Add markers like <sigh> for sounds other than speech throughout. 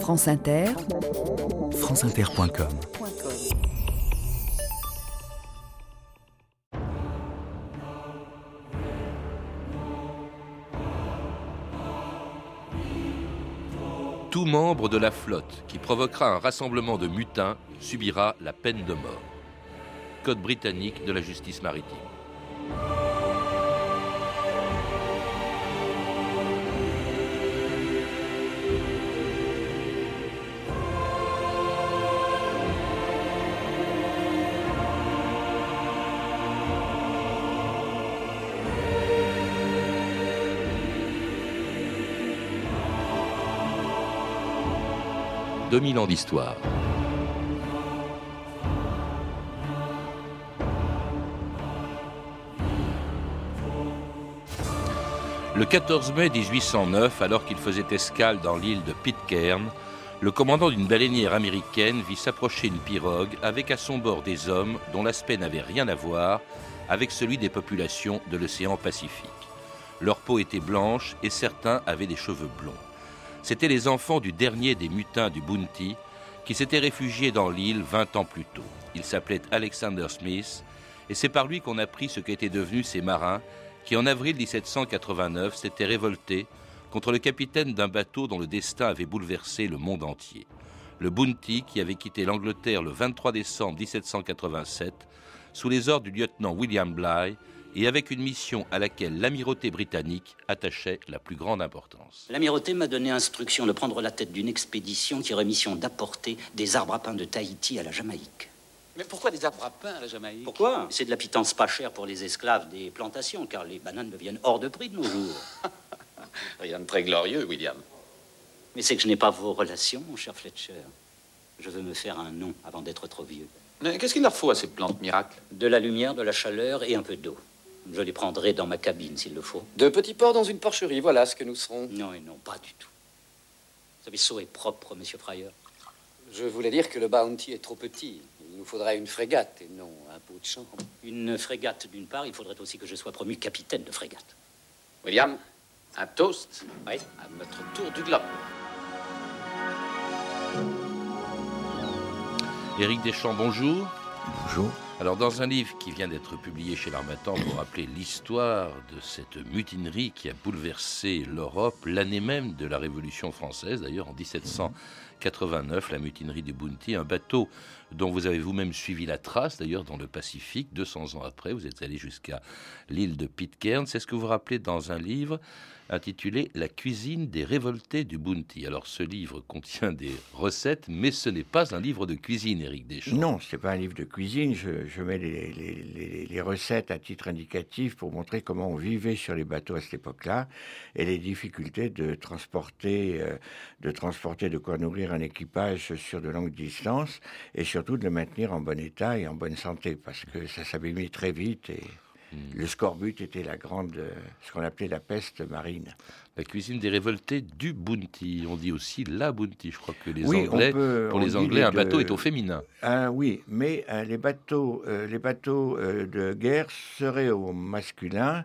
France Inter, franceinter.com Tout membre de la flotte qui provoquera un rassemblement de mutins subira la peine de mort. Code britannique de la justice maritime. 2000 ans d'histoire. Le 14 mai 1809, alors qu'il faisait escale dans l'île de Pitcairn, le commandant d'une baleinière américaine vit s'approcher une pirogue avec à son bord des hommes dont l'aspect n'avait rien à voir avec celui des populations de l'océan Pacifique. Leur peau était blanche et certains avaient des cheveux blonds. C'étaient les enfants du dernier des mutins du Bounty qui s'étaient réfugiés dans l'île 20 ans plus tôt. Il s'appelait Alexander Smith et c'est par lui qu'on apprit ce qu'étaient devenus ces marins qui, en avril 1789, s'étaient révoltés contre le capitaine d'un bateau dont le destin avait bouleversé le monde entier. Le Bounty, qui avait quitté l'Angleterre le 23 décembre 1787, sous les ordres du lieutenant William Bligh, et avec une mission à laquelle l'amirauté britannique attachait la plus grande importance. L'amirauté m'a donné instruction de prendre la tête d'une expédition qui aurait mission d'apporter des arbres à pain de Tahiti à la Jamaïque. Mais pourquoi des arbres à pain à la Jamaïque? Pourquoi? C'est de la pitance pas chère pour les esclaves des plantations, car les bananes deviennent hors de prix de nos jours. <laughs> Rien de très glorieux, William. Mais c'est que je n'ai pas vos relations, mon cher Fletcher. Je veux me faire un nom avant d'être trop vieux. Qu'est-ce qu'il leur faut à ces plantes miracles? De la lumière, de la chaleur et un peu d'eau. Je les prendrai dans ma cabine s'il le faut. De petits porcs dans une porcherie, voilà ce que nous serons. Non, et non, pas du tout. Ce vaisseau est propre, monsieur Fryer. Je voulais dire que le Bounty est trop petit. Il nous faudrait une frégate et non un pot de chambre. Une frégate d'une part, il faudrait aussi que je sois promu capitaine de frégate. William, un toast Oui. à notre tour du globe. Éric Deschamps, bonjour. Bonjour. Alors, dans un livre qui vient d'être publié chez l'Armatan pour rappeler l'histoire de cette mutinerie qui a bouleversé l'Europe l'année même de la Révolution française, d'ailleurs en 1789, la mutinerie du Bounty, un bateau dont vous avez vous-même suivi la trace, d'ailleurs dans le Pacifique, 200 ans après, vous êtes allé jusqu'à l'île de Pitcairn. C'est ce que vous rappelez dans un livre intitulé La cuisine des révoltés du Bounty. Alors ce livre contient des recettes, mais ce n'est pas un livre de cuisine, Éric Deschamps. Non, ce n'est pas un livre de cuisine. Je, mets les, recettes à titre indicatif pour montrer comment on vivait sur les bateaux à cette époque-là et les difficultés de transporter, euh, de transporter de quoi nourrir un équipage sur de longues distances et surtout de le maintenir en bon état et en bonne santé parce que ça s'abîmait très vite et Le scorbut était la grande, ce qu'on appelait la peste marine. La cuisine des révoltés du Bounty. On dit aussi la Bounty. Je crois que les Anglais, pour les Anglais, un bateau est au féminin. Ah, oui, mais euh, les bateaux, euh, les bateaux euh, de guerre seraient au masculin.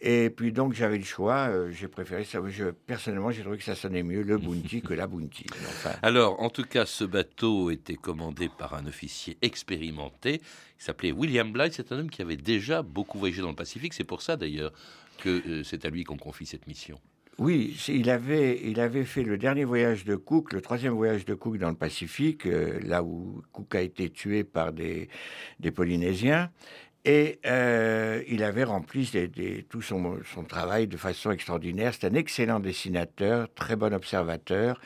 Et puis donc j'avais le choix, j'ai préféré ça. Je, personnellement, j'ai trouvé que ça sonnait mieux le Bounty que la Bounty. <laughs> Alors, en tout cas, ce bateau était commandé par un officier expérimenté qui s'appelait William Blythe. C'est un homme qui avait déjà beaucoup voyagé dans le Pacifique. C'est pour ça d'ailleurs que c'est à lui qu'on confie cette mission. Oui, il avait, il avait fait le dernier voyage de Cook, le troisième voyage de Cook dans le Pacifique, euh, là où Cook a été tué par des, des Polynésiens. Et euh, il avait rempli tout son, travail de façon extraordinaire. C'est un excellent dessinateur, très bon observateur.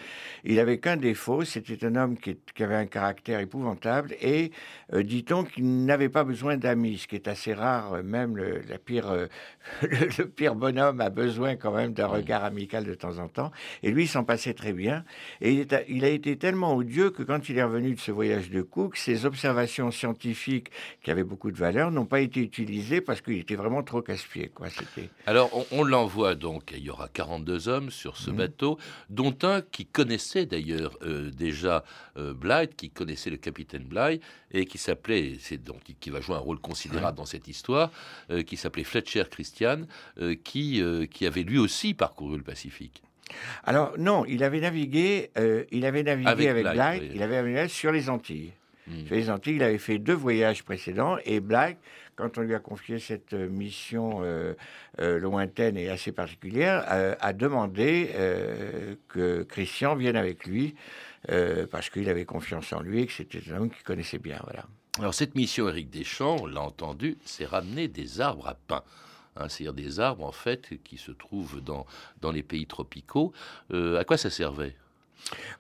Il avait qu'un défaut, c'était un homme qui, avait un caractère épouvantable et, euh, dit-on, qu'il n'avait pas besoin d'amis, ce qui est assez rare. Même le, la pire, euh, <laughs> le, pire bonhomme a besoin quand même d'un regard amical de temps en temps. Et lui, il s'en passait très bien. Et il, il a été tellement odieux que quand il est revenu de ce voyage de Cook, ses observations scientifiques, qui avaient beaucoup de valeur, n'ont pas été utilisé parce qu'il était vraiment trop casse-pied. Quoi. Alors, on, l'envoie donc, il y aura 42 hommes sur ce mhm. bateau, dont un qui connaissait d'ailleurs euh, déjà euh, Blythe, qui connaissait le capitaine Blythe, et qui s'appelait, c'est donc qui va jouer un rôle considérable dans cette histoire, euh, qui s'appelait Fletcher Christian, qui, qui avait lui aussi parcouru le Pacifique. Alors non, il avait navigué, euh, il avait navigué Avec avec, Bligh, Bligh, oui. il avait navigué sur les Antilles. Hmm. Sur les Antilles, il avait fait deux voyages précédents et Bligh, quand on lui a confié cette euh, mission euh, euh, lointaine et assez particulière, euh, a demandé que Christian vienne avec lui parce qu'il avait confiance en lui et que c'était un homme qu'il connaissait bien. Voilà. Alors cette mission, Éric Deschamps, on l'a entendu, c'est ramener des arbres à pain. Hein, C'est-à-dire des arbres, en fait, qui se trouvent dans, dans les pays tropicaux. À quoi ça servait?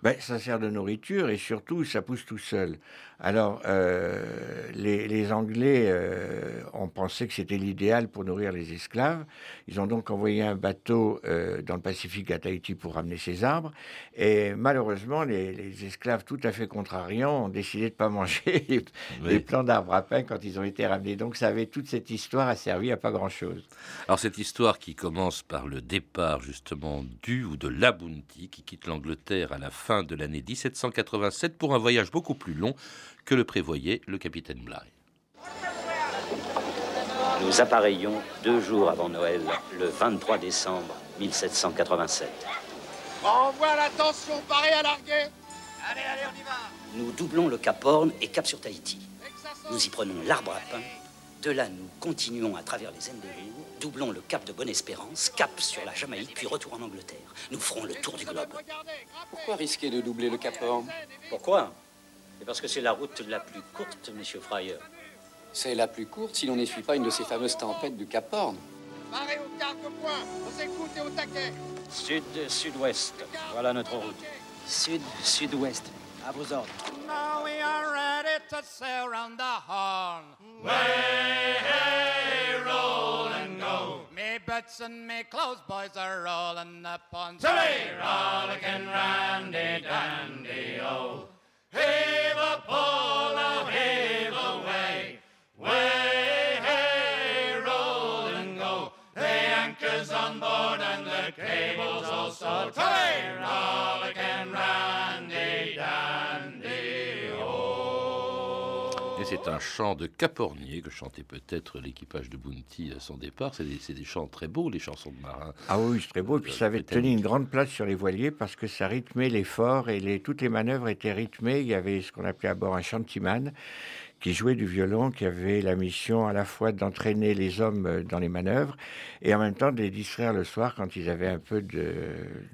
Ben, ça sert de nourriture et surtout, ça pousse tout seul. Alors, euh, les, les Anglais euh, ont pensé que c'était l'idéal pour nourrir les esclaves. Ils ont donc envoyé un bateau euh, dans le Pacifique à Tahiti pour ramener ces arbres. Et malheureusement, les, les esclaves tout à fait contrariants ont décidé de ne pas <laughs> manger les, les plants d'arbres à pain quand ils ont été ramenés. Donc, ça avait toute cette histoire a servi à pas grand-chose. Alors cette histoire qui commence par le départ justement du ou de la Bounty qui quitte l'Angleterre à la fin de l'année 1787 pour un voyage beaucoup plus long que le prévoyait le capitaine Bligh. Nous appareillons deux jours avant Noël, le 23 décembre 1787. Envoie l'attention, paré à larguer Allez, allez, on y va Nous doublons le Cap Horn et Cap sur Tahiti. Nous y prenons l'arbre à pain. De là, nous continuons à travers les ailes de doublons le cap de Bonne-Espérance, cap sur la Jamaïque, puis retour en Angleterre. Nous ferons le tour du globe. Pourquoi risquer de doubler le Cap Horn? Pourquoi? C'est parce que c'est la route la plus courte, monsieur Fryer. C'est la plus courte si l'on n'essuie pas une de ces fameuses tempêtes du Cap Horn. Paré au carque-point, on s'écoute et au taquet. Sud-sud-ouest, voilà notre route. Sud-sud-ouest. À vos ordres. Now we are ready to sail round the horn. Me boots and me clothes, boys are rolling upon. Say, rollicking randy dandy oh. Heave a now heave away. Way, hey, roll and go. Anchor's on board and cable's also c'est un chant de Capornier que chantait peut-être l'équipage de Bounty à son départ. C'est des, chants très beaux, les chansons de marins. Ah oui, c'est très beau. Et puis Euh, ça avait britannique. tenu une grande place sur les voiliers parce que ça rythmait l'effort et les, toutes les manœuvres étaient rythmées. Il y avait ce qu'on appelait à bord un chantiman qui jouait du violon, qui avait la mission à la fois d'entraîner les hommes euh, dans les manœuvres et en même temps de les distraire le soir quand ils avaient un peu de,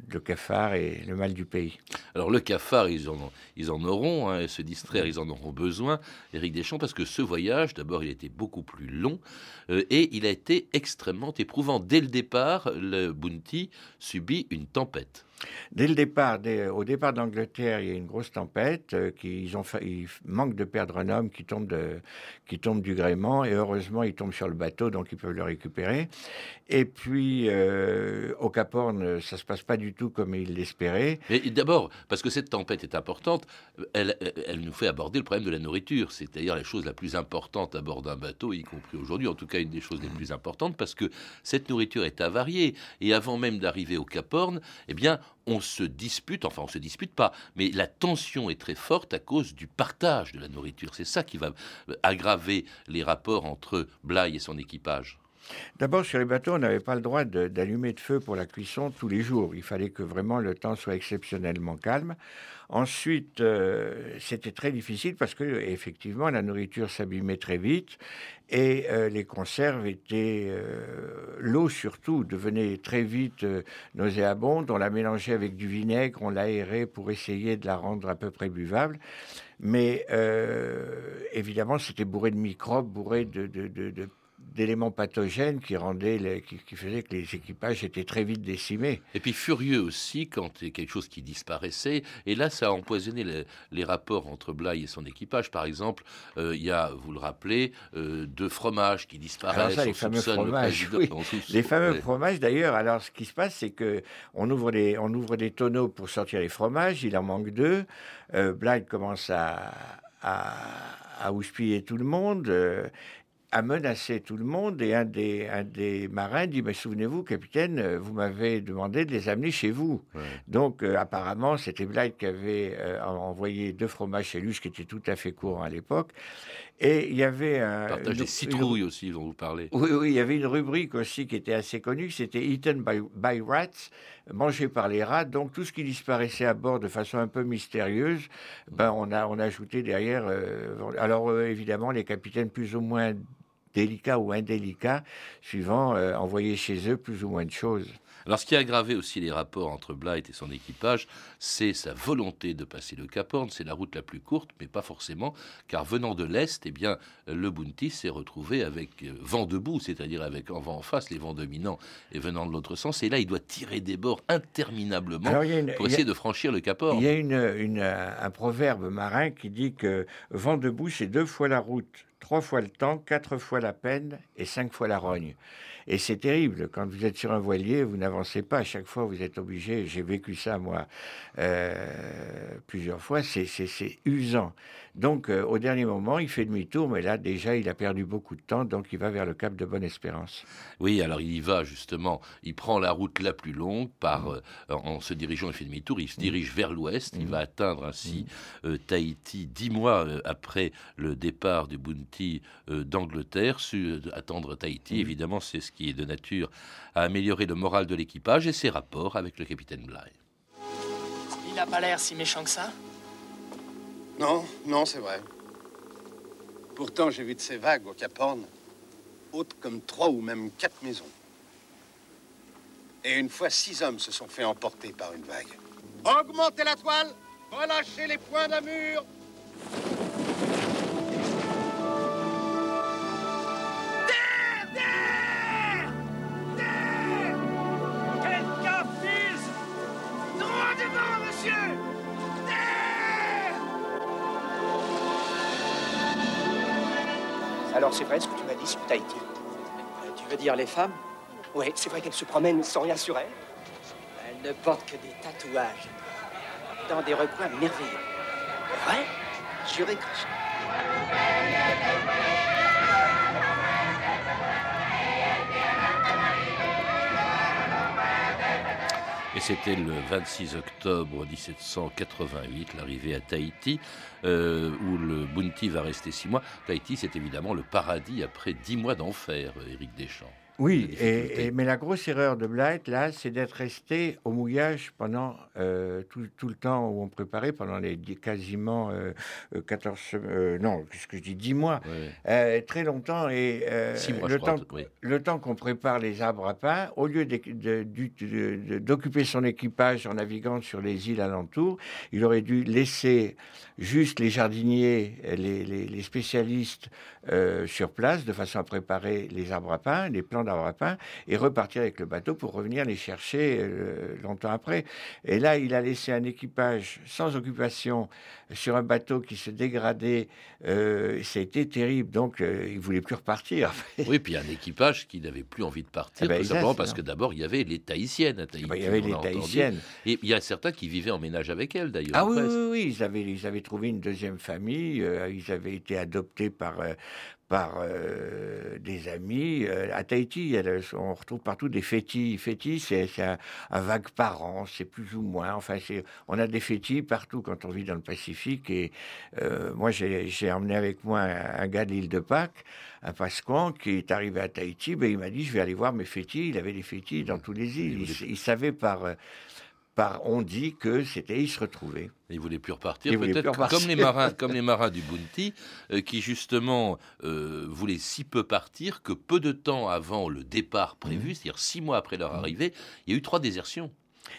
de cafard et le mal du pays. Alors le cafard, ils en, ils en auront, hein, se distraire, ils en auront besoin, Éric Deschamps, parce que ce voyage, d'abord, il était beaucoup plus long, euh, et il a été extrêmement éprouvant. Dès le départ, le Bounty subit une tempête. Dès le départ, dès- au départ d'Angleterre, il y a une grosse tempête. euh, qui, ils, ont fa- ils manquent de perdre un homme qui tombe, de, qui tombe du gréement. Et heureusement, il tombe sur le bateau, donc ils peuvent le récupérer. Et puis, euh, au Cap Horn, ça se passe pas du tout comme ils l'espéraient. Mais d'abord, parce que cette tempête est importante, elle, elle- elle nous fait aborder le problème de la nourriture, c'est-à-dire la chose la plus importante à bord d'un bateau, y compris aujourd'hui, en tout cas une des choses les plus importantes, parce que cette nourriture est avariée. Et avant même d'arriver au Cap Horn, eh bien, on se dispute, enfin on se dispute pas, mais la tension est très forte à cause du partage de la nourriture. C'est ça qui va euh, aggraver les rapports entre Bligh et son équipage. D'abord, sur les bateaux, on n'avait pas le droit d'allumer de feu pour la cuisson tous les jours. Il fallait que vraiment le temps soit exceptionnellement calme. Ensuite, euh, c'était très difficile parce que effectivement, la nourriture s'abîmait très vite et euh, les conserves étaient euh, l'eau surtout devenait très vite nauséabonde. On la mélangeait avec du vinaigre, on l'aérait pour essayer de la rendre à peu près buvable. Mais évidemment, c'était bourré de microbes, bourré de- de- de- d'éléments pathogènes qui rendaient, les- qui, qui faisaient que les équipages étaient très vite décimés. Et puis furieux aussi quand il y a quelque chose qui disparaissait. Et là, ça a empoisonné les, les rapports entre Bligh et son équipage. Par exemple, euh, il y a, vous le rappelez, euh, deux fromages qui disparaissent. Ça, les fameux le fromages, oui. Les fameux fromages, d'ailleurs, alors ce qui se passe, c'est que on ouvre on ouvre des tonneaux pour sortir les fromages, il en manque deux. Euh, Blythe commence à, à, à houspiller tout le monde. euh, à menacer tout le monde et un des, un des marins dit mais souvenez-vous capitaine euh, vous m'avez demandé de les amener chez vous Ouais. donc euh, apparemment c'était Blythe qui avait euh, envoyé deux fromages chez lui ce qui était tout à fait courant à l'époque et il y avait un Partage une- des une- citrouilles aussi, dont vous parlez. oui, oui, il y avait une rubrique aussi qui était assez connue, c'était Eaten by, by Rats, mangé par les rats. Donc tout ce qui disparaissait à bord de façon un peu mystérieuse, ben on a on a ajouté derrière. euh, alors évidemment les capitaines plus ou moins délicats ou indélicats, suivant euh, envoyer chez eux plus ou moins de choses. Alors, ce qui a aggravé aussi les rapports entre Blight et son équipage, c'est sa volonté de passer le Cap Horn. C'est la route la plus courte, mais pas forcément, car venant de l'est, eh bien, le Bounty s'est retrouvé avec euh, vent debout, c'est-à-dire avec en vent en face, les vents dominants et venant de l'autre sens. Et là, il doit tirer des bords interminablement Alors, une- pour a- essayer de franchir le Cap Horn. Il y a une, une- un proverbe marin qui dit que vent debout, c'est deux fois la route, trois fois le temps, quatre fois la peine et cinq fois la rogne. Et c'est terrible. Quand vous êtes sur un voilier, vous n'avancez pas. À chaque fois, vous êtes obligé. J'ai vécu ça, moi, euh, plusieurs fois. C'est- usant. Donc, euh, au dernier moment, il fait demi-tour, mais là, déjà, il a perdu beaucoup de temps. Donc, il va vers le cap de Bonne-Espérance. Oui, alors il y va justement, il prend la route la plus longue par, euh, en se dirigeant, il fait demi-tour, il se dirige vers l'ouest, il va atteindre ainsi euh, Tahiti dix mois après le départ du Bounty d'Angleterre. Attendre Tahiti, évidemment, c'est ce qui est de nature à améliorer le moral de l'équipage et ses rapports avec le capitaine Bligh. Il a pas l'air si méchant que ça. Non, non, c'est vrai. Pourtant, j'ai vu de ces vagues au Cap Horn, hautes comme trois ou même quatre maisons. Et une fois, six hommes se sont fait emporter par une vague. Augmentez la toile, relâchez les points d'amur. Quelqu'un C'est vrai ce que tu m'as dit sur Tahiti Euh, Tu veux dire les femmes? Oui, c'est vrai qu'elles se promènent sans rien sur elles. Elles ne portent que des tatouages. Dans des recoins merveilleux. Ouais Juré. C'était le 26 octobre 1788, l'arrivée à Tahiti, euh, où le Bounty va rester six mois. Tahiti, c'est évidemment le paradis après dix mois d'enfer, Éric Deschamps. Oui, et, et- mais la grosse erreur de Blight, là, c'est d'être resté au mouillage pendant euh, tout, tout le temps où on préparait, pendant les quasiment euh, euh, 14 sem- euh, non, qu'est-ce que je dis, 10 mois, Ouais. euh, très longtemps, et euh, mois, le, crois, temps, oui. le temps qu'on prépare les arbres à pain, au lieu d'occuper son équipage en naviguant sur les îles alentours, il aurait dû laisser juste les jardiniers, les, les- les spécialistes euh, sur place, de façon à préparer les arbres à pain, les plants d'arbres à pain, et repartir avec le bateau pour revenir les chercher euh, longtemps après. Et là, il a laissé un équipage sans occupation sur un bateau qui se dégradait. Euh, C'était terrible, donc euh, il voulait plus repartir. <laughs> Oui, puis un équipage qui n'avait plus envie de partir, Eh ben, tout simplement parce que d'abord, il y avait les Tahitiennes à Tahiti. Ben, il y avait les. Tahitiennes. Et il y a certains qui vivaient en ménage avec elles, d'ailleurs. Ah oui, oui, oui, ils avaient, ils avaient trouvé une deuxième famille, euh, ils avaient été adoptés par, euh, par euh, des amis. Euh, à Tahiti, on retrouve partout des fétis. Fétis, c'est un, un vague par an, c'est plus ou moins. Enfin, c'est- on a des fétis partout quand on vit dans le Pacifique. Et euh, moi, j'ai j'ai emmené avec moi un, un gars de l'île de Pâques, un Pasquan, qui est arrivé à Tahiti. Ben, il m'a dit, je vais aller voir mes fétis. Il avait des fétis dans tous les îles. Il, il savait par... par on dit que c'était, il se retrouvait. Ils voulaient plus repartir, Ils peut-être comme les marins, comme les marins du Bounty, euh, qui justement euh, voulaient si peu partir que peu de temps avant le départ Mmh. prévu, c'est-à-dire six mois après leur arrivée, il y a eu trois désertions.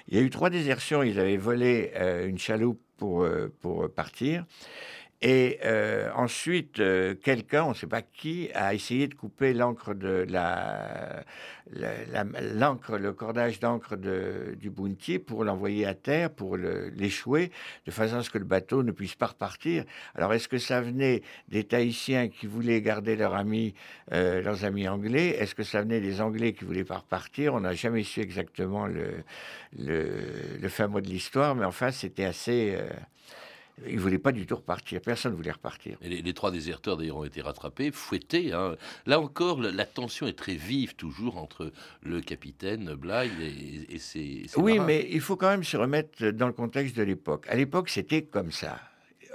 Il y a eu trois désertions. Ils avaient volé euh, une chaloupe pour, pour partir. Et euh, ensuite, euh, quelqu'un, on ne sait pas qui, a essayé de couper l'encre de la, l'encre, le cordage d'encre de- du Bounty pour l'envoyer à terre, pour l'échouer, de façon à ce que le bateau ne puisse pas repartir. Alors, est-ce que ça venait des Tahitiens qui voulaient garder leurs amis, euh, leurs amis anglais? Est-ce que ça venait des Anglais qui voulaient pas repartir? On n'a jamais su exactement le, le, le fin mot de l'histoire, mais enfin, c'était assez. Euh, ils voulaient pas du tout repartir. Personne ne voulait repartir. Et les, les trois déserteurs d'ailleurs ont été rattrapés, fouettés. hein. Là encore, la, la tension est très vive toujours entre le capitaine Bligh et, et ses, ses Oui, marins. mais il faut quand même se remettre dans le contexte de l'époque. À l'époque, c'était comme ça.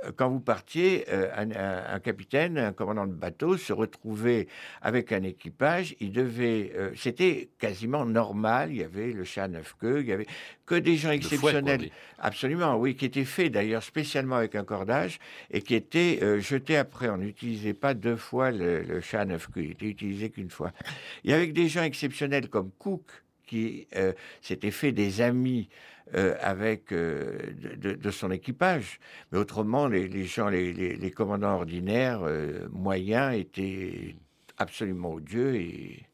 Euh, quand vous partiez, euh, un, capitaine, un commandant de bateau se retrouvait avec un équipage. Il devait, euh, c'était quasiment normal. Il y avait le chat à neuf queues, il y avait que des gens exceptionnels. Absolument, oui, qui était fait d'ailleurs spécialement avec un cordage et qui était euh, jeté après. On n'utilisait pas deux fois le, le chat à neuf queues, il était utilisé qu'une fois. Et avec des gens exceptionnels comme Cook, qui euh, s'était fait des amis euh, avec euh, de, son équipage. Mais autrement, les, gens, les, les- commandants ordinaires, moyens, étaient absolument odieux et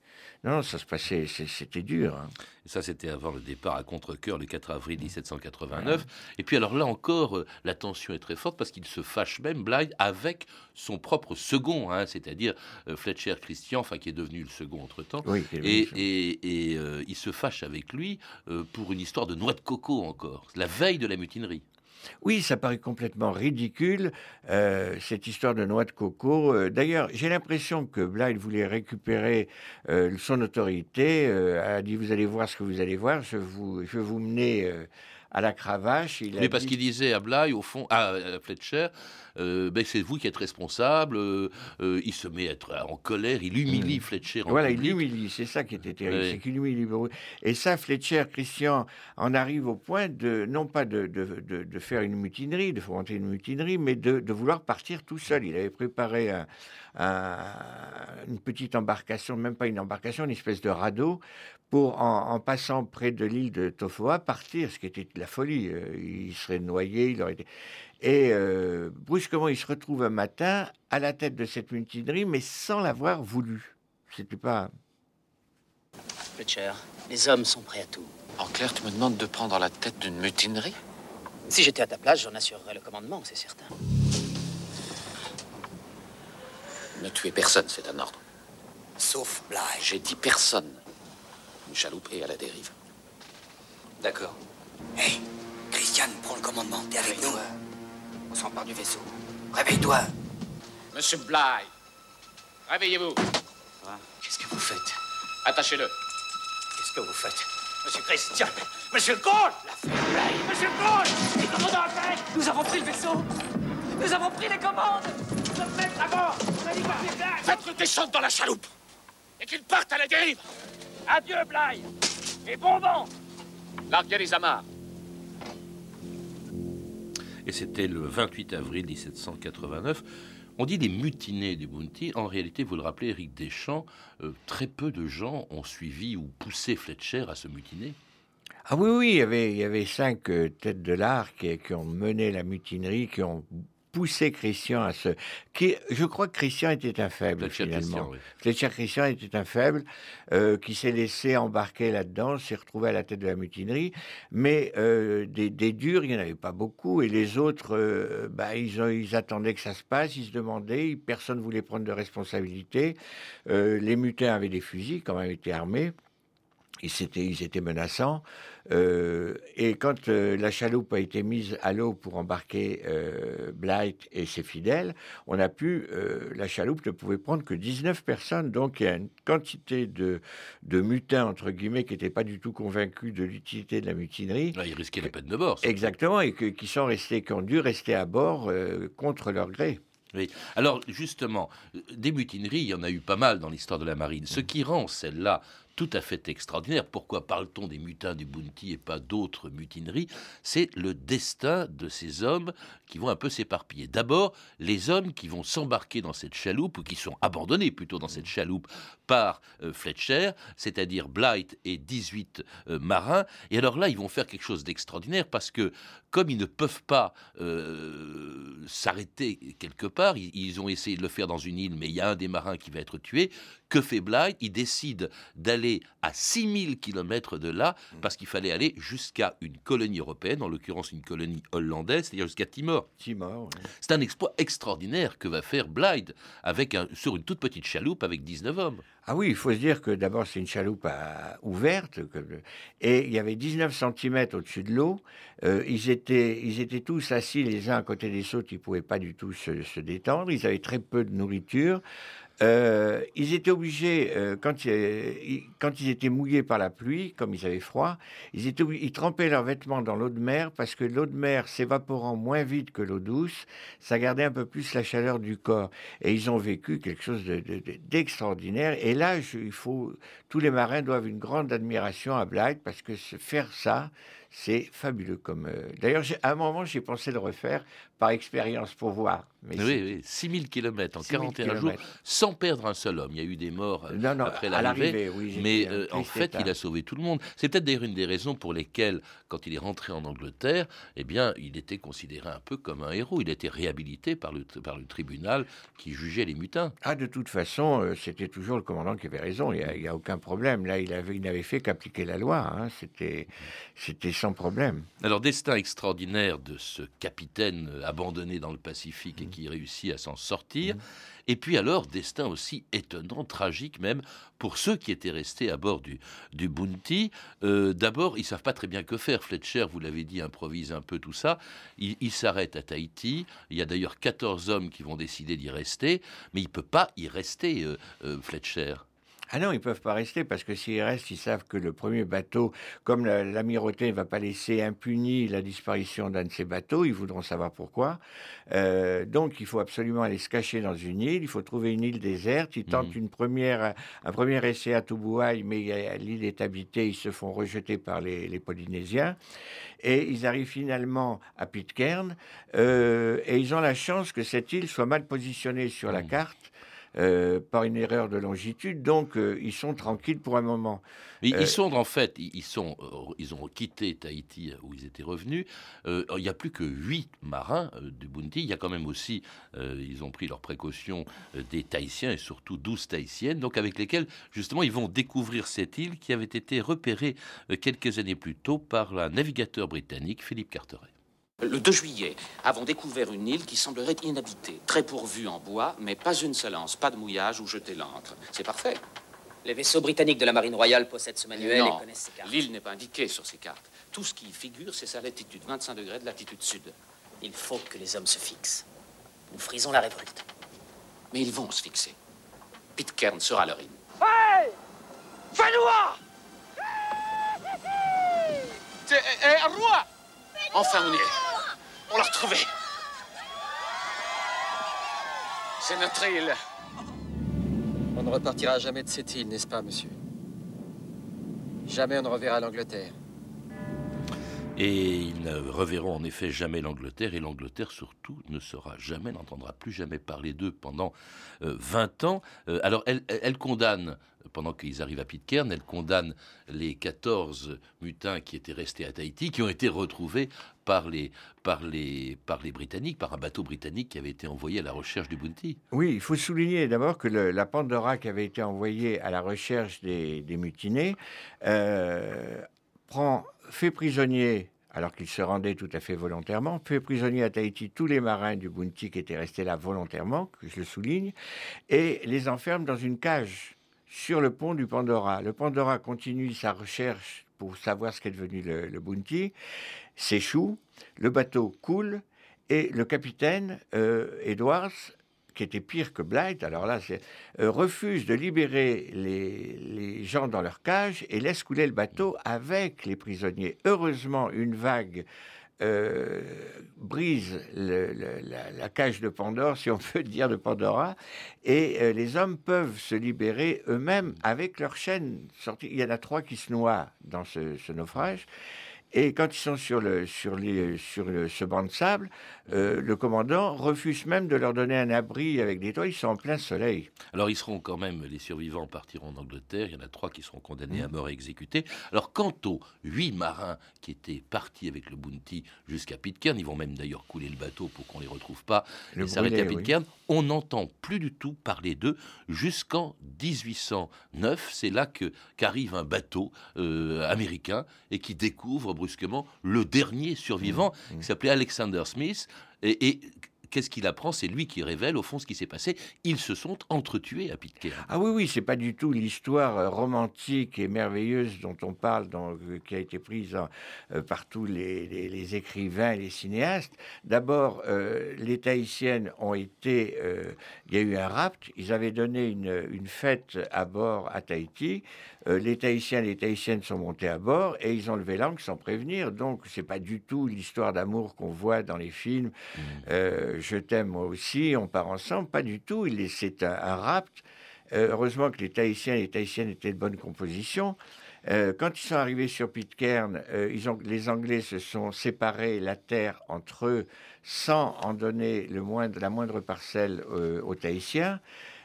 non, ça se passait, c'était dur. hein. Et ça, c'était avant le départ à contre-cœur le 4 avril 1789. Et puis alors là encore, euh, la tension est très forte parce qu'il se fâche même, Blythe, avec son propre second, hein, c'est-à-dire euh, Fletcher Christian, enfin qui est devenu le second entre-temps. Oui, Et, et- et, euh, il se fâche avec lui euh, pour une histoire de noix de coco encore, la veille de la mutinerie. Oui, ça paraît complètement ridicule, euh, cette histoire de noix de coco. Euh, D'ailleurs, j'ai l'impression que Blythe voulait récupérer euh, son autorité, a dit, vous allez voir ce que vous allez voir, je, vous, je vais vous mener à la cravache. Il a Oui, parce dit- qu'il disait à Bligh, au fond, à, à Fletcher, euh, ben, c'est vous qui êtes responsable. euh, euh, il se met à être en colère, il humilie Fletcher en Voilà, il public. l'humilie, c'est ça qui était terrible, Oui. c'est qu'il beaucoup. Et ça, Fletcher, Christian, en arrive au point de, non pas de, de- de- de faire une mutinerie, de fomenter une mutinerie, mais de, de vouloir partir tout seul. Il avait préparé un- un- une petite embarcation, même pas une embarcation, une espèce de radeau, pour, en, en passant près de l'île de Tofoa, partir, ce qui était de la folie. Euh, Il serait noyé, il aurait été... Et euh, brusquement, il se retrouve un matin à la tête de cette mutinerie, mais sans l'avoir voulu. C'était pas. Fletcher, les hommes sont prêts à tout. En clair, tu me demandes de prendre la tête d'une mutinerie? Si j'étais à ta place, j'en assurerais le commandement, c'est certain. Ne tuer personne, c'est un ordre. Sauf Bligh. J'ai dit personne. Une chaloupe est à la dérive. D'accord. Hé, Christian, prends le commandement. T'es avec nous On s'empare du vaisseau. Réveille-toi. Monsieur Bly, réveillez-vous. Qu'est-ce que vous faites? Attachez-le. Qu'est-ce que vous faites? Monsieur Christian Monsieur Cole Monsieur Cole Les commandants en tête Nous avons pris le vaisseau Nous avons pris les commandes Nous sommes maîtres à bord On a dit quoi? Faites-le descendre dans la chaloupe et qu'il parte à la dérive. Adieu, Bly Et bon vent Larguez les amarres. Et c'était le 28 avril 1789. On dit des mutinés du Bounty. En réalité, vous le rappelez, Éric Deschamps, euh, très peu de gens ont suivi ou poussé Fletcher à se mutiner. Ah oui, oui, il y avait, il y avait cinq euh, têtes de l'art qui, qui ont mené la mutinerie, qui ont poussé Christian à se. Qui, je crois que Christian était un faible, finalement. Christian, oui. Christian était un faible euh, qui s'est laissé embarquer là-dedans, s'est retrouvé à la tête de la mutinerie. Mais euh, des, des durs, il n'y en avait pas beaucoup. Et les autres, euh, bah, ils, ont- ils attendaient que ça se passe, ils se demandaient, personne ne voulait prendre de responsabilité. Les mutins avaient des fusils, quand même, étaient armés. Ils étaient, ils étaient menaçants. Euh, et quand euh, la chaloupe a été mise à l'eau pour embarquer euh, Blight et ses fidèles, on a pu, euh, la chaloupe ne pouvait prendre que 19 personnes. Donc il y a une quantité de, de mutins, entre guillemets, qui n'étaient pas du tout convaincus de l'utilité de la mutinerie. Là, ils risquaient la peine de mort. Exactement, et que- qui sont restés, qui ont dû rester à bord contre leur gré. Oui. Alors, justement, des mutineries, il y en a eu pas mal dans l'histoire de la marine. Ce qui rend celle-là tout à fait extraordinaire, pourquoi parle-t-on des mutins du Bounty et pas d'autres mutineries? C'est le destin de ces hommes qui vont un peu s'éparpiller. D'abord, les hommes qui vont s'embarquer dans cette chaloupe, ou qui sont abandonnés plutôt dans cette chaloupe par euh, Fletcher, c'est-à-dire Blight et 18 euh, marins. Et alors là, ils vont faire quelque chose d'extraordinaire parce que, comme ils ne peuvent pas euh, s'arrêter quelque part, ils, ils ont essayé de le faire dans une île, mais il y a un des marins qui va être tué. Que fait Blight Il décide d'aller à 6000 km de là parce qu'il fallait aller jusqu'à une colonie européenne, en l'occurrence une colonie hollandaise, c'est-à-dire jusqu'à Timor. Timor, oui. C'est un exploit extraordinaire que va faire Blythe avec un, sur une toute petite chaloupe avec 19 hommes. Ah oui, il faut se dire que d'abord c'est une chaloupe à- ouverte que- et il y avait 19 cm au-dessus de l'eau. Euh, ils, étaient, ils étaient tous assis les uns à côté des autres, ils ne pouvaient pas du tout se, se détendre. Ils avaient très peu de nourriture. Euh, ils étaient obligés, euh, quand, ils, étaient mouillés par la pluie, comme ils avaient froid, ils, trempaient leurs vêtements dans l'eau de mer parce que l'eau de mer s'évaporant moins vite que l'eau douce, ça gardait un peu plus la chaleur du corps. Et ils ont vécu quelque chose d'extraordinaire. Et là, il faut, tous les marins doivent une grande admiration à Blythe parce que faire ça, c'est fabuleux. Comme euh, D'ailleurs, à un moment, j'ai pensé le refaire par expérience pour voir. Mais oui, oui, 6000 km en 41 jours, sans perdre un seul homme. Il y a eu des morts euh, après l'arrivée, mais euh, en fait, il a sauvé tout le monde. C'est peut-être d'ailleurs une des raisons pour lesquelles, quand il est rentré en Angleterre, eh bien, il était considéré un peu comme un héros. Il a été réhabilité par le, par le tribunal qui jugeait les mutins. Ah, de toute façon, c'était toujours le commandant qui avait raison. Il n'y a, aucun problème. Là, il, avait, il n'avait fait qu'appliquer la loi. Hein. C'était, c'était sans problème. Alors, destin extraordinaire de ce capitaine abandonné dans le Pacifique et. Qui réussit à s'en sortir. Mmh. Et puis alors, destin aussi étonnant, tragique même, pour ceux qui étaient restés à bord du, du Bounty. Euh, d'abord, ils savent pas très bien que faire. Fletcher, vous l'avez dit, improvise un peu tout ça. Il, s'arrête à Tahiti. Il y a d'ailleurs 14 hommes qui vont décider d'y rester, mais il peut pas y rester, euh, euh, Fletcher. Ah non, ils peuvent pas rester parce que s'ils restent, ils savent que le premier bateau, comme l'amirauté ne va pas laisser impuni la disparition d'un de ces bateaux, ils voudront savoir pourquoi. Euh, donc, il faut absolument aller se cacher dans une île. Il faut trouver une île déserte. Ils tentent mmh. une première, un premier essai à Tubuai, mais l'île est habitée. Ils se font rejeter par les, Polynésiens. Et ils arrivent finalement à Pitcairn. Euh, et ils ont la chance que cette île soit mal positionnée sur la mmh. carte euh, par une erreur de longitude. Donc, euh, ils sont tranquilles pour un moment. ils euh, sont en fait, ils, sont, ils ont quitté Tahiti où ils étaient revenus. il n'y a plus que huit marins du Bounty. Il y a quand même aussi, ils ont pris leurs précautions des Tahitiens et surtout douze Tahitiennes, donc avec lesquels justement ils vont découvrir cette île qui avait été repérée quelques années plus tôt par un navigateur britannique, Philippe Carteret. Le 2 juillet, avons découvert une île qui semblerait inhabitée, très pourvue en bois, mais pas une seule anse, pas de mouillage ou jeter l'ancre. C'est parfait. Les vaisseaux britanniques de la Marine royale possèdent ce manuel et connaissent ces cartes. L'île n'est pas indiquée sur ces cartes. Tout ce qui y figure, c'est sa latitude, 25 degrés de latitude sud. Il faut que les hommes se fixent. Nous frisons la révolte. Mais ils vont se fixer. Pitcairn sera leur île. Hey Fais-nous C'est un roi Enfin, on y est. On l'a retrouvé. C'est notre île. On ne repartira jamais de cette île, n'est-ce pas, monsieur? Jamais on ne reverra l'Angleterre. Et ils ne reverront en effet jamais l'Angleterre, et l'Angleterre surtout ne sera jamais, n'entendra plus jamais parler d'eux pendant 20 euh, ans. Euh, alors elle, elle condamne pendant qu'ils arrivent à Pitcairn, elle condamne les 14 mutins qui étaient restés à Tahiti, qui ont été retrouvés par les, par les, par les Britanniques, par un bateau britannique qui avait été envoyé à la recherche du Bounty. Oui, il faut souligner d'abord que la Pandora qui avait été envoyée à la recherche des, mutinés euh, prend, fait prisonnier alors qu'ils se rendaient tout à fait volontairement, fait prisonnier à Tahiti tous les marins du Bounty qui étaient restés là volontairement, que je le souligne, et les enferme dans une cage sur le pont du Pandora. Le Pandora continue sa recherche pour savoir ce qu'est devenu le, Bounty, s'échoue, le bateau coule et le capitaine euh, Edwards, qui était pire que Blythe, alors là, euh, refuse de libérer les, les, gens dans leur cage et laisse couler le bateau avec les prisonniers. Heureusement, une vague euh, brise la, cage de Pandore, si on <laughs> peut dire de Pandora, et euh, les hommes peuvent se libérer eux-mêmes avec leurs chaînes. Il y en a trois qui se noient dans ce naufrage. Et quand ils sont sur, le, sur, les, sur ce banc de sable, euh, le commandant refuse même de leur donner un abri avec des toits. Ils sont en plein soleil. Alors ils seront quand même, les survivants partiront en Angleterre. Il y en a trois qui seront condamnés à mort et exécutés. Alors quant aux huit marins qui étaient partis avec le Bounty jusqu'à Pitcairn, ils vont même d'ailleurs couler le bateau pour qu'on les retrouve pas et s'arrêter à Pitcairn. On n'entend plus du tout parler d'eux jusqu'en 1809. C'est là que qu'arrive un bateau euh, américain et qui découvre brusquement le dernier survivant, mmh, qui s'appelait Alexander Smith, et, qu'est-ce qu'il apprend? C'est lui qui révèle au fond ce qui s'est passé. Ils se sont entretués à Pitcairn. Ah oui, oui, c'est pas du tout l'histoire euh, romantique et merveilleuse dont on parle, dans, euh, qui a été prise euh, par tous les, les, écrivains et les cinéastes. D'abord, les Tahitiennes ont été, il y a eu un rapt, ils avaient donné une, une fête à bord à Tahiti. les Tahitiens et les Tahitiennes sont montés à bord et ils ont levé l'angle sans prévenir. Donc, c'est pas du tout l'histoire d'amour qu'on voit dans les films. Mmh. Je t'aime moi aussi, on part ensemble. Pas du tout. C'est un, un rapt. Euh, heureusement que les Tahitiens et les Tahitiennes étaient de bonne composition. Euh, quand ils sont arrivés sur Pitcairn, euh, ils ont, les Anglais se sont séparés la terre entre eux sans en donner le moindre, la moindre parcelle aux Tahitiens.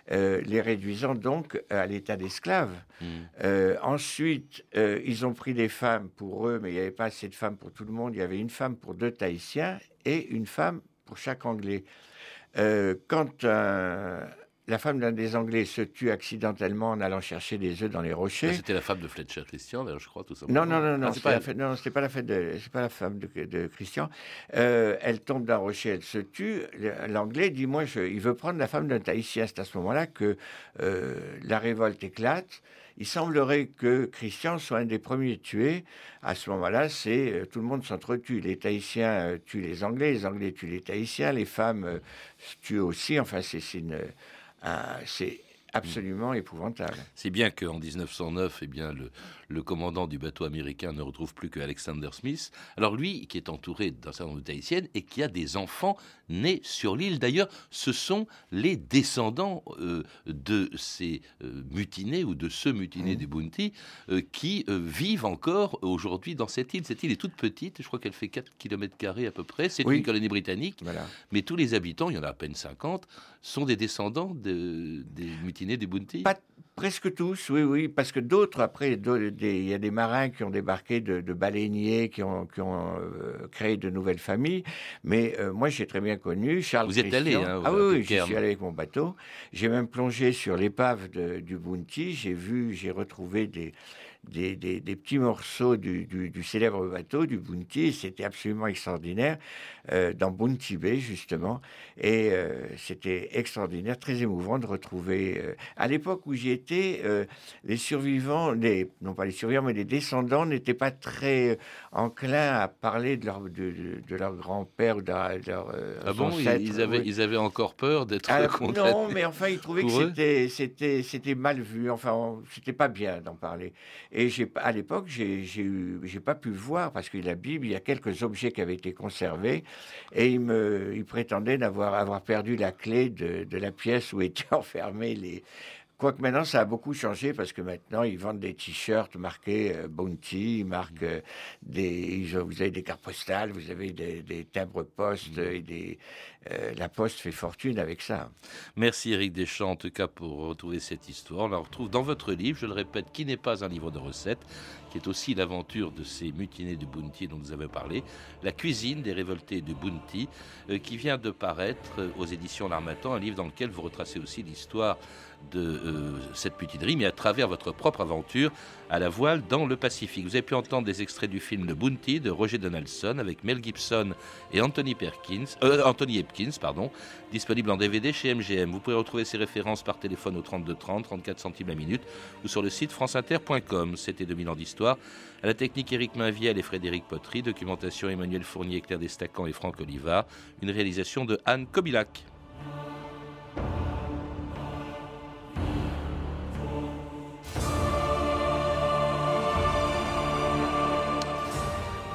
les réduisant donc à l'état d'esclaves. Hmm. ensuite, ils ont pris des femmes pour eux, mais il n'y avait pas assez de femmes pour tout le monde. Il y avait une femme pour deux Tahitiens et une femme pour chaque Anglais. quand un, la femme d'un des Anglais se tue accidentellement en allant chercher des œufs dans les rochers. C'était la femme de Fletcher Christian, je crois, tout simplement. Non, non, non, non, ah, c'est pas, la non, pas la femme de, pas la femme de, Christian. Euh, elle tombe d'un rocher, elle se tue. L'Anglais dit, moi, je, il veut prendre la femme d'un Tahitien. C'est à ce moment-là que euh, la révolte éclate. Il semblerait que Christian soit un des premiers tués. À ce moment-là, c'est euh, tout le monde s'entretue. Les Tahitiens tuent les Anglais, les Anglais tuent les Tahitiens, les femmes tuent aussi. Enfin, c'est c'est absolument épouvantable. C'est bien qu'en 1909, eh bien, le, le commandant du bateau américain ne retrouve plus que Alexander Smith. Alors lui, qui est entouré d'un certain nombre de Tahitiennes et qui a des enfants nés sur l'île. D'ailleurs, ce sont les descendants euh, de ces euh, mutinés ou de ceux mutinés mmh. des Bounty euh, qui vivent encore aujourd'hui dans cette île. Cette île est toute petite, je crois qu'elle fait 4 km à peu près. C'est une colonie britannique, mais tous les habitants, il y en a à peine 50, sont des descendants des mutinés des Bounty. Presque tous, oui, oui, parce que d'autres, après, il y a des marins qui ont débarqué de, baleiniers, qui ont, euh, créé de nouvelles familles. Mais euh, moi, j'ai très bien connu Charles. Vous êtes allé hein, Ah oui, oui je suis allé avec mon bateau. J'ai même plongé sur l'épave du Bounty. J'ai vu, j'ai retrouvé des, des, petits morceaux du, célèbre bateau, du Bounty. C'était absolument extraordinaire, euh, dans Bounty Bay, justement. Et euh, c'était extraordinaire, très émouvant de retrouver. Euh, à l'époque où j'y étais, les survivants, les, non pas les survivants, mais les descendants n'étaient pas très enclins à parler de leur, de, leur grand-père ou de leur. ah bon, ils, avaient, ils avaient encore peur d'être <laughs> condamnés Non, mais enfin, ils trouvaient que c'était, c'était mal vu. Enfin, c'était pas bien d'en parler. Et à l'époque, j'ai, pas pu voir parce que la Bible, il y a quelques objets qui avaient été conservés et il me, il prétendait d'avoir avoir perdu la clé de, de la pièce où étaient <laughs> enfermés les, Quoique maintenant, ça a beaucoup changé parce que maintenant, ils vendent des t-shirts marqués euh, Bounty, ils marquent euh, des, vous avez des cartes postales, vous avez des, des timbres poste et des, euh, la poste fait fortune avec ça. Merci Eric Deschamps, en tout cas, pour retrouver cette histoire. On la retrouve dans votre livre, je le répète, qui n'est pas un livre de recettes, qui est aussi l'aventure de ces mutinés du Bounty dont vous avez parlé, La cuisine des révoltés du Bounty, qui vient de paraître aux éditions L'Armatan, un livre dans lequel vous retracez aussi l'histoire de euh, cette mutinerie, mais à travers votre propre aventure à la voile dans le Pacifique. Vous avez pu entendre des extraits du film Le Bounty de Roger Donaldson avec Mel Gibson et Anthony, Perkins, euh, Anthony pardon, disponible en DVD chez MGM. Vous pouvez retrouver ces références par téléphone au 32 30, 34 centimes la minute ou sur le site franceinter.com. C'était 2000 ans d'histoire. À la technique Éric Mainviel et Frédéric Potry, documentation Emmanuel Fournier, Claire Destacan et Franck Olivard, une réalisation de Anne Kobilac.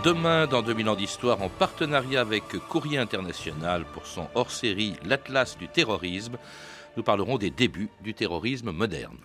Demain, dans 2000 ans d'histoire, en partenariat avec Courrier International pour son hors-série L'Atlas du terrorisme, nous parlerons des débuts du terrorisme moderne.